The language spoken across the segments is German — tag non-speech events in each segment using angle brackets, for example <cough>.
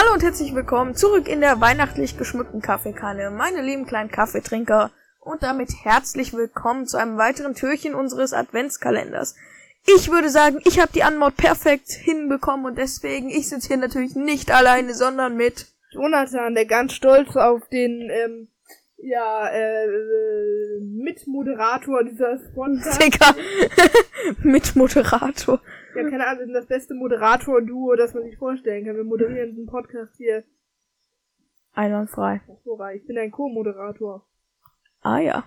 Hallo und herzlich willkommen zurück in der weihnachtlich geschmückten Kaffeekanne, meine lieben kleinen Kaffeetrinker. Und damit herzlich willkommen zu einem weiteren Türchen unseres Adventskalenders. Ich würde sagen, ich habe die Anmod perfekt hinbekommen und deswegen, ich sitze hier natürlich nicht alleine, sondern mit Jonathan, der ganz stolz auf den ähm, ja, äh, äh, Mitmoderator dieser Podcast. <laughs> Digga, <laughs> mit Moderator. Ja, keine Ahnung, wir sind das beste Moderator-Duo, das man sich vorstellen kann. Wir moderieren diesen Podcast hier. Einwandfrei. Ich bin ein Co-Moderator. Ah ja.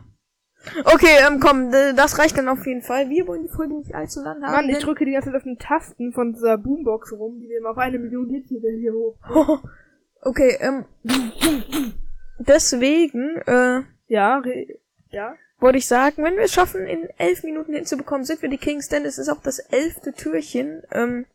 Okay, ähm, komm, das reicht dann auf jeden Fall. Wir wollen die Folge nicht allzu lang haben. Mann, ich drücke die ganze Zeit auf den Tasten von dieser Boombox rum, die nehmen auf eine Million Hits hier hoch. <laughs> okay, ähm, deswegen, äh, Ja, re ja. Wollte ich sagen, wenn wir es schaffen, in elf Minuten hinzubekommen, sind wir die Kings, denn es ist auch das elfte Türchen ähm,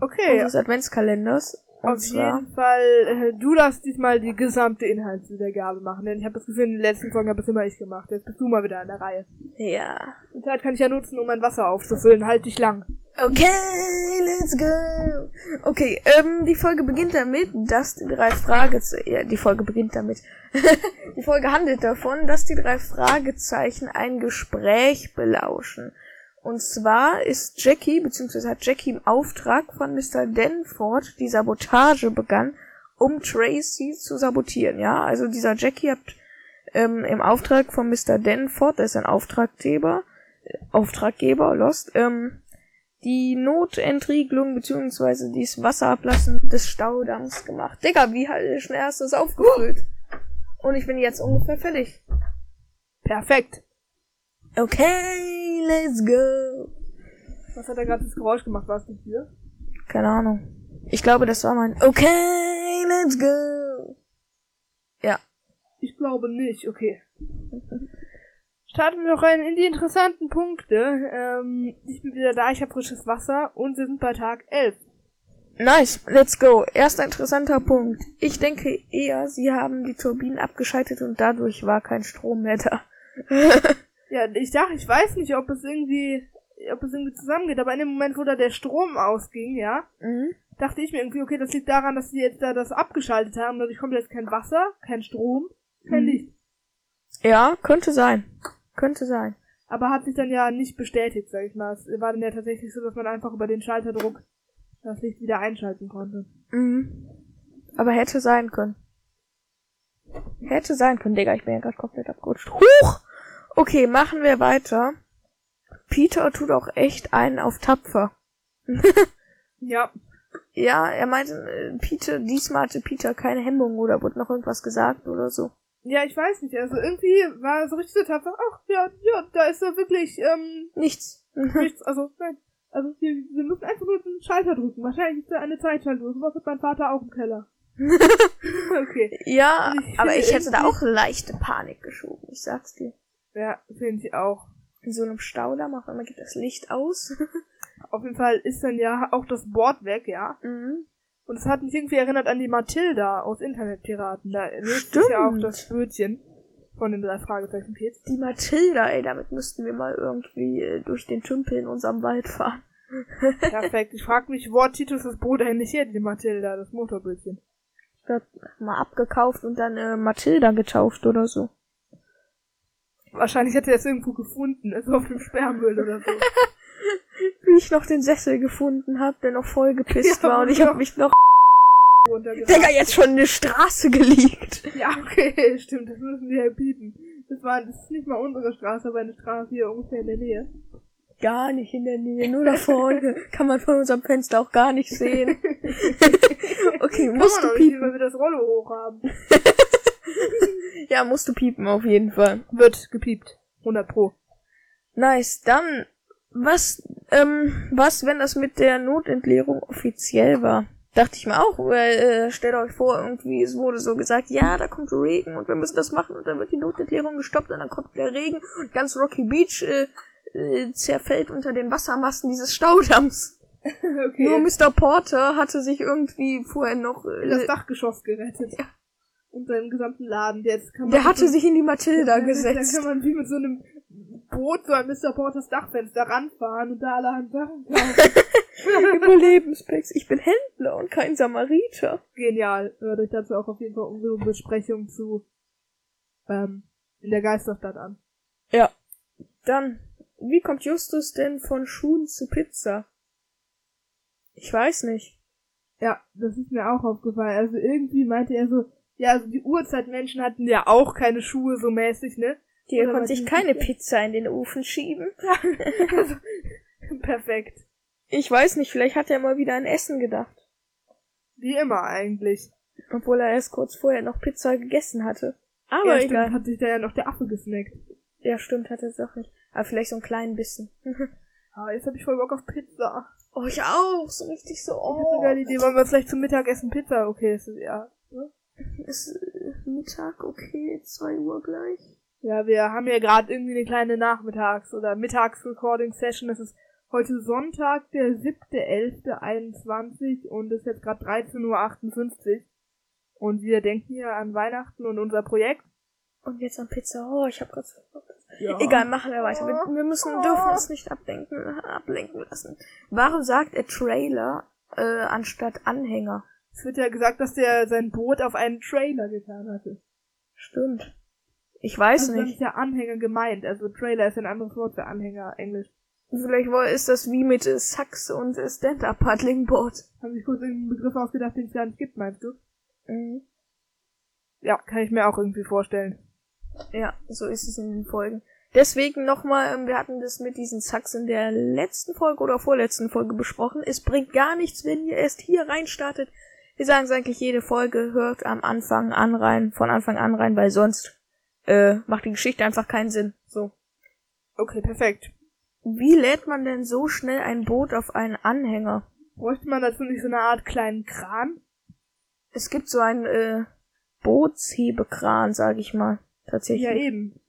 Okay, unseres Adventskalenders. Auf jeden Fall, äh, du darfst diesmal die gesamte Inhaltswiedergabe machen, denn ich habe das Gefühl, in den letzten Folgen habe es immer ich gemacht. Jetzt bist du mal wieder an der Reihe. ja. Die Zeit kann ich ja nutzen, um mein Wasser aufzufüllen. Halt dich lang. Okay, let's go. Okay, ähm, die Folge beginnt damit, dass die drei Fragezeichen, ja, die Folge beginnt damit. <laughs> die Folge handelt davon, dass die drei Fragezeichen ein Gespräch belauschen. Und zwar ist Jackie, beziehungsweise hat Jackie im Auftrag von Mr. Denford die Sabotage begann, um Tracy zu sabotieren, ja. Also dieser Jackie hat ähm, im Auftrag von Mr. Denford, der ist ein Auftraggeber, Auftraggeber, Lost, ähm, die Notentriegelung beziehungsweise dieses Wasserablassen des Staudamms gemacht. Digga, wie halt schnell hast du das aufgefüllt? Und ich bin jetzt ungefähr fertig. Perfekt. Okay, let's go. Was hat er gerade das Geräusch gemacht? War es die Tür? Keine Ahnung. Ich glaube, das war mein Okay, let's go. Ja. Ich glaube nicht. Okay. Starten wir noch rein in die interessanten Punkte. Ähm, ich bin wieder da, ich habe frisches Wasser und wir sind bei Tag 11. Nice, let's go. Erster interessanter Punkt. Ich denke eher, sie haben die Turbinen abgeschaltet und dadurch war kein Strom mehr da. <laughs> Ja, ich dachte, ich weiß nicht, ob es irgendwie, ob es irgendwie zusammengeht, aber in dem Moment, wo da der Strom ausging, ja, Mhm. dachte ich mir irgendwie, okay, das liegt daran, dass sie jetzt da das abgeschaltet haben, dadurch kommt jetzt kein Wasser, kein Strom, kein Mhm. Licht. Ja, könnte sein. Könnte sein. Aber hat sich dann ja nicht bestätigt, sag ich mal. Es war dann ja tatsächlich so, dass man einfach über den Schalterdruck das Licht wieder einschalten konnte. Mhm. Aber hätte sein können. Hätte sein können, Digga, ich bin ja gerade komplett abgerutscht. Huch! Okay, machen wir weiter. Peter tut auch echt einen auf tapfer. <laughs> Ja, Ja, er meinte, äh, Peter, diesmal hatte Peter keine Hemmung oder wurde noch irgendwas gesagt oder so. Ja, ich weiß nicht. Also irgendwie war so richtig so tapfer. Ach, ja, ja, da ist er wirklich, ähm, Nichts. nichts. Also, nein. Also, wir, wir müssen einfach nur den Schalter drücken. Wahrscheinlich ist da eine Zeitschaltuhr. Sowas hat mein Vater auch im Keller. <laughs> okay. ja, Ich aber ich hätte da auch leichte Panik geschoben, ich sag's dir. Ja, finde ich auch. In so einem Staudamm, auf einmal geht das Licht aus. <laughs> Auf jeden Fall ist dann ja auch das Board weg, ja. mhm. Und es hat mich irgendwie erinnert an die Mathilda aus Internetpiraten. Da löst sich ja auch das Bötchen von den drei Fragezeichen Kids. Die Mathilda, ey, damit müssten wir mal irgendwie äh, durch den Tümpel in unserem Wald fahren. Perfekt. Ich frage mich, wo hat Titus das Boot eigentlich her, die Mathilda, das Motorbötchen? Ich glaub, mal abgekauft und dann äh, Mathilda getauft oder so. Wahrscheinlich hat er es irgendwo gefunden, also auf dem Sperrmüll oder so. <laughs> Wie ich noch den Sessel gefunden hab, der noch voll gepisst Ja, war und ich ja. hab mich noch. <laughs> Digga, jetzt schon in die Straße geliegt. Ja, okay, <laughs> stimmt, das müssen wir ja bieten. Das war, das ist nicht mal unsere Straße, aber eine Straße hier ungefähr in der Nähe. Gar nicht in der Nähe, nur da vorne. <laughs> Kann man von unserem Fenster auch gar nicht sehen. okay, Kann musst du auch nicht, piepen. weil wir das Rollo hoch haben. Ja, musst du piepen auf jeden Fall. Wird gepiept. 100 pro. Nice, dann, was, ähm, was, wenn das mit der Notentleerung offiziell war? Dachte ich mir auch, weil, äh, stellt euch vor, irgendwie, es wurde so gesagt, ja, da kommt Regen und wir müssen das machen und dann wird die Notentleerung gestoppt und dann kommt der Regen und ganz Rocky Beach, äh, äh, zerfällt unter den Wassermassen dieses Staudamms. <laughs> okay. Nur Mr. Porter hatte sich irgendwie vorher noch, in das äh, Dachgeschoss gerettet. Ja. Und seinen gesamten Laden. Jetzt kann man der hatte sich in die Matilda <laughs> Da gesetzt. kann man wie mit so einem Boot so an Mr. Porters Dachfenster ranfahren und da allerhand Sachen <laughs> kaufen. Überlebenspacks. Ich bin Händler und kein Samariter. Genial. Hört euch dazu auch auf jeden Fall unsere Besprechung zu ähm, in der Geisterstadt an. Ja. Dann, wie kommt Justus denn von Schuhen zu Pizza? Ich weiß nicht. Ja, das ist mir auch aufgefallen. Also irgendwie meinte er so, ja, also die Urzeitmenschen hatten ja auch keine Schuhe so mäßig, ne? Die konnte die- keine Pizza in den Ofen schieben. <laughs> also, perfekt. Ich weiß nicht, vielleicht hat er mal wieder an Essen gedacht. Wie immer eigentlich. Obwohl er erst kurz vorher noch Pizza gegessen hatte. Aber ja, stimmt, egal. hat sich da ja noch der Affe gesnackt. Ja, stimmt, hat er es auch nicht. Aber vielleicht so einen kleinen Bissen. <laughs> Ah, jetzt hab ich voll Bock auf Pizza. oh, ich auch. So richtig so. Ich hab Oh. eine geile Idee. Wollen wir vielleicht zum Mittagessen Pizza? Okay, ist ja. Ist äh, Mittag okay? Zwei Uhr gleich? Ja, wir haben ja gerade irgendwie eine kleine Nachmittags- oder Mittags-Recording-Session. Es ist heute Sonntag, der 7.11.21 und es ist jetzt gerade 13.58 Uhr. Und wir denken hier an Weihnachten und unser Projekt. Und jetzt an Pizza. Oh, ich hab grad so Ja. Egal, machen wir weiter. Wir, wir müssen, dürfen uns nicht ablenken, ablenken lassen. Warum sagt er Trailer äh, anstatt Anhänger? Es wird ja gesagt, dass der sein Boot auf einen Trailer getan hatte. Stimmt. Ich weiß Also nicht. ist ja Anhänger gemeint. Also Trailer ist ein anderes Wort für Anhänger, Englisch. Vielleicht wohl ist das wie mit Sax und Stand-Up-Paddling-Board. Haben sich kurz irgendeinen Begriff ausgedacht, den es gar nicht gibt, meinst du? Mhm. Ja, kann ich mir auch irgendwie vorstellen. Ja, so ist es in den Folgen. Deswegen nochmal, ähm, wir hatten das mit diesen Zacks in der letzten Folge oder vorletzten Folge besprochen. Es bringt gar nichts, wenn ihr erst hier reinstartet. Wir sagen es eigentlich jede Folge, hört am Anfang an rein, von Anfang an rein, weil sonst äh, macht die Geschichte einfach keinen Sinn. So. Okay, perfekt. Wie lädt man denn so schnell ein Boot auf einen Anhänger? Bräuchte man dazu nicht so eine Art kleinen Kran? Es gibt so einen äh, Bootshebekran, sag ich mal. Tatsächlich. Ja, eben.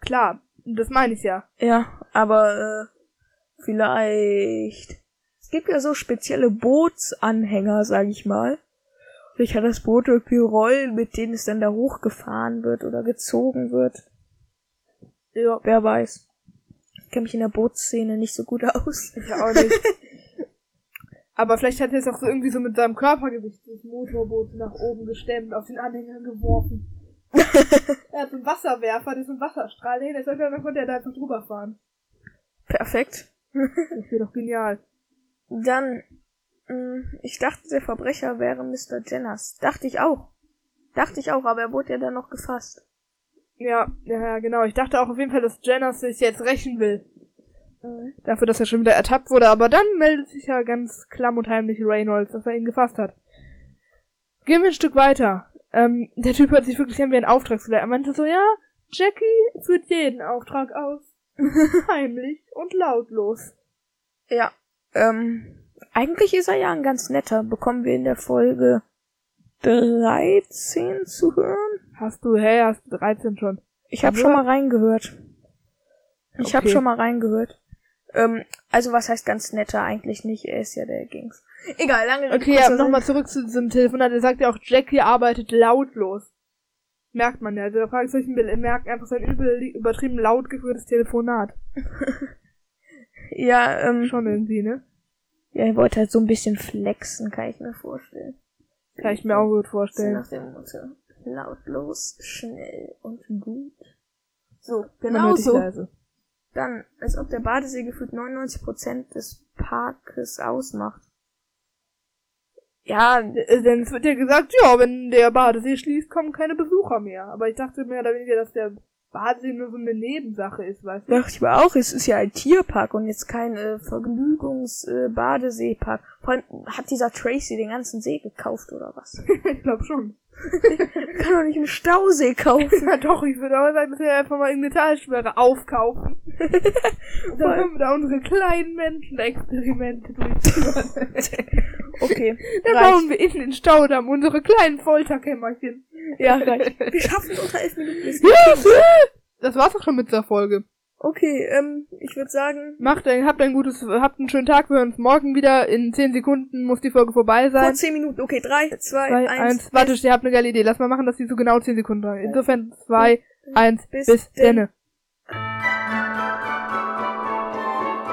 Klar, das meine ich ja. Ja, aber äh, vielleicht. Es gibt ja so spezielle Bootsanhänger, sag ich mal. Vielleicht hat das Boot irgendwie Rollen, mit denen es dann da hochgefahren wird oder gezogen wird. Ja, wer weiß. Ich kenne mich in der Bootsszene nicht so gut aus. Ich auch nicht. <laughs> Aber vielleicht hat er es auch so irgendwie so mit seinem Körpergewicht das Motorboot nach oben gestemmt, auf den Anhänger geworfen. <laughs> er hat so einen Wasserwerfer, das ist ein Wasserstrahl dahin, dann konnte er da einfach drüber fahren. Perfekt. Das wäre doch genial. Dann, ich dachte, der Verbrecher wäre Mr. Jenners. Dachte ich auch. Dachte ich auch, aber er wurde ja dann noch gefasst. Ja, ja, genau. Ich dachte auch auf jeden Fall, dass Jenner sich jetzt rächen will. Mhm. Dafür, dass er schon wieder ertappt wurde. Aber dann meldet sich ja ganz klamm und heimlich Reynolds, dass er ihn gefasst hat. Gehen wir ein Stück weiter. Ähm, der Typ hört sich wirklich an wie ein Auftragsleiter. Er meinte so, ja, Jackie führt jeden Auftrag aus. <laughs> Heimlich und lautlos. Ja. Ähm, eigentlich ist er ja ein ganz netter. Bekommen wir in der Folge 13 zu hören? Hast du, hey, hast du 13 schon. Ich habe schon mal reingehört. Ich habe Okay. schon mal reingehört. Ähm, also was heißt ganz netter? Eigentlich nicht. Er ist ja der Gings. Egal, lange Okay, ja, nochmal zurück zu diesem Telefonat. Er sagt ja auch, Jackie arbeitet lautlos. Merkt man ja. Also da frage ich solchen Bild, merkt einfach sein übel, übertrieben laut geführtes Telefonat. <laughs> Ja, ähm, Schon irgendwie, ne? Ja, er wollte halt so ein bisschen flexen, kann ich mir vorstellen. Kann ich mir auch gut vorstellen. nach dem Motto. Lautlos, schnell und gut. So, genau so. leise. Dann, als ob der Badesee gefühlt 99% des Parkes ausmacht. Ja, Äh, Denn es wird ja gesagt, ja, wenn der Badesee schließt, kommen keine Besucher mehr. Aber ich dachte mehr oder weniger, dass der Badesee nur so eine Nebensache ist, weißt du? dachte ich mir auch, es ist ja ein Tierpark und jetzt kein äh, Vergnügungs-Badeseepark. Vor allem hat dieser Tracy den ganzen See gekauft oder was? <laughs> ich glaube schon. <laughs> Kann doch nicht einen Stausee kaufen. <laughs> Ja doch, ich würde aber sagen, dass wir einfach mal irgendeine Talsperre aufkaufen. Und dann können wir da unsere kleinen Menschenexperimente durchführen. Okay, Dann reicht. bauen wir in den Staudamm unsere kleinen Folterkämmerchen. Ja, reicht. Wir schaffen es unter elf Minuten. Das war's auch schon mit der Folge. Okay, ähm, ich würde sagen, Macht ein, habt ein gutes, habt einen schönen Tag. Wir hören uns morgen wieder. In 10 Sekunden muss die Folge vorbei vor sein. zehn Minuten. Okay, drei, zwei, Zwei, eins. eins. Warte, ihr habt eine geile Idee. Lass mal machen, dass die so genau 10 Sekunden dauern. Insofern zwei, eins, Bis bis, denn. denne.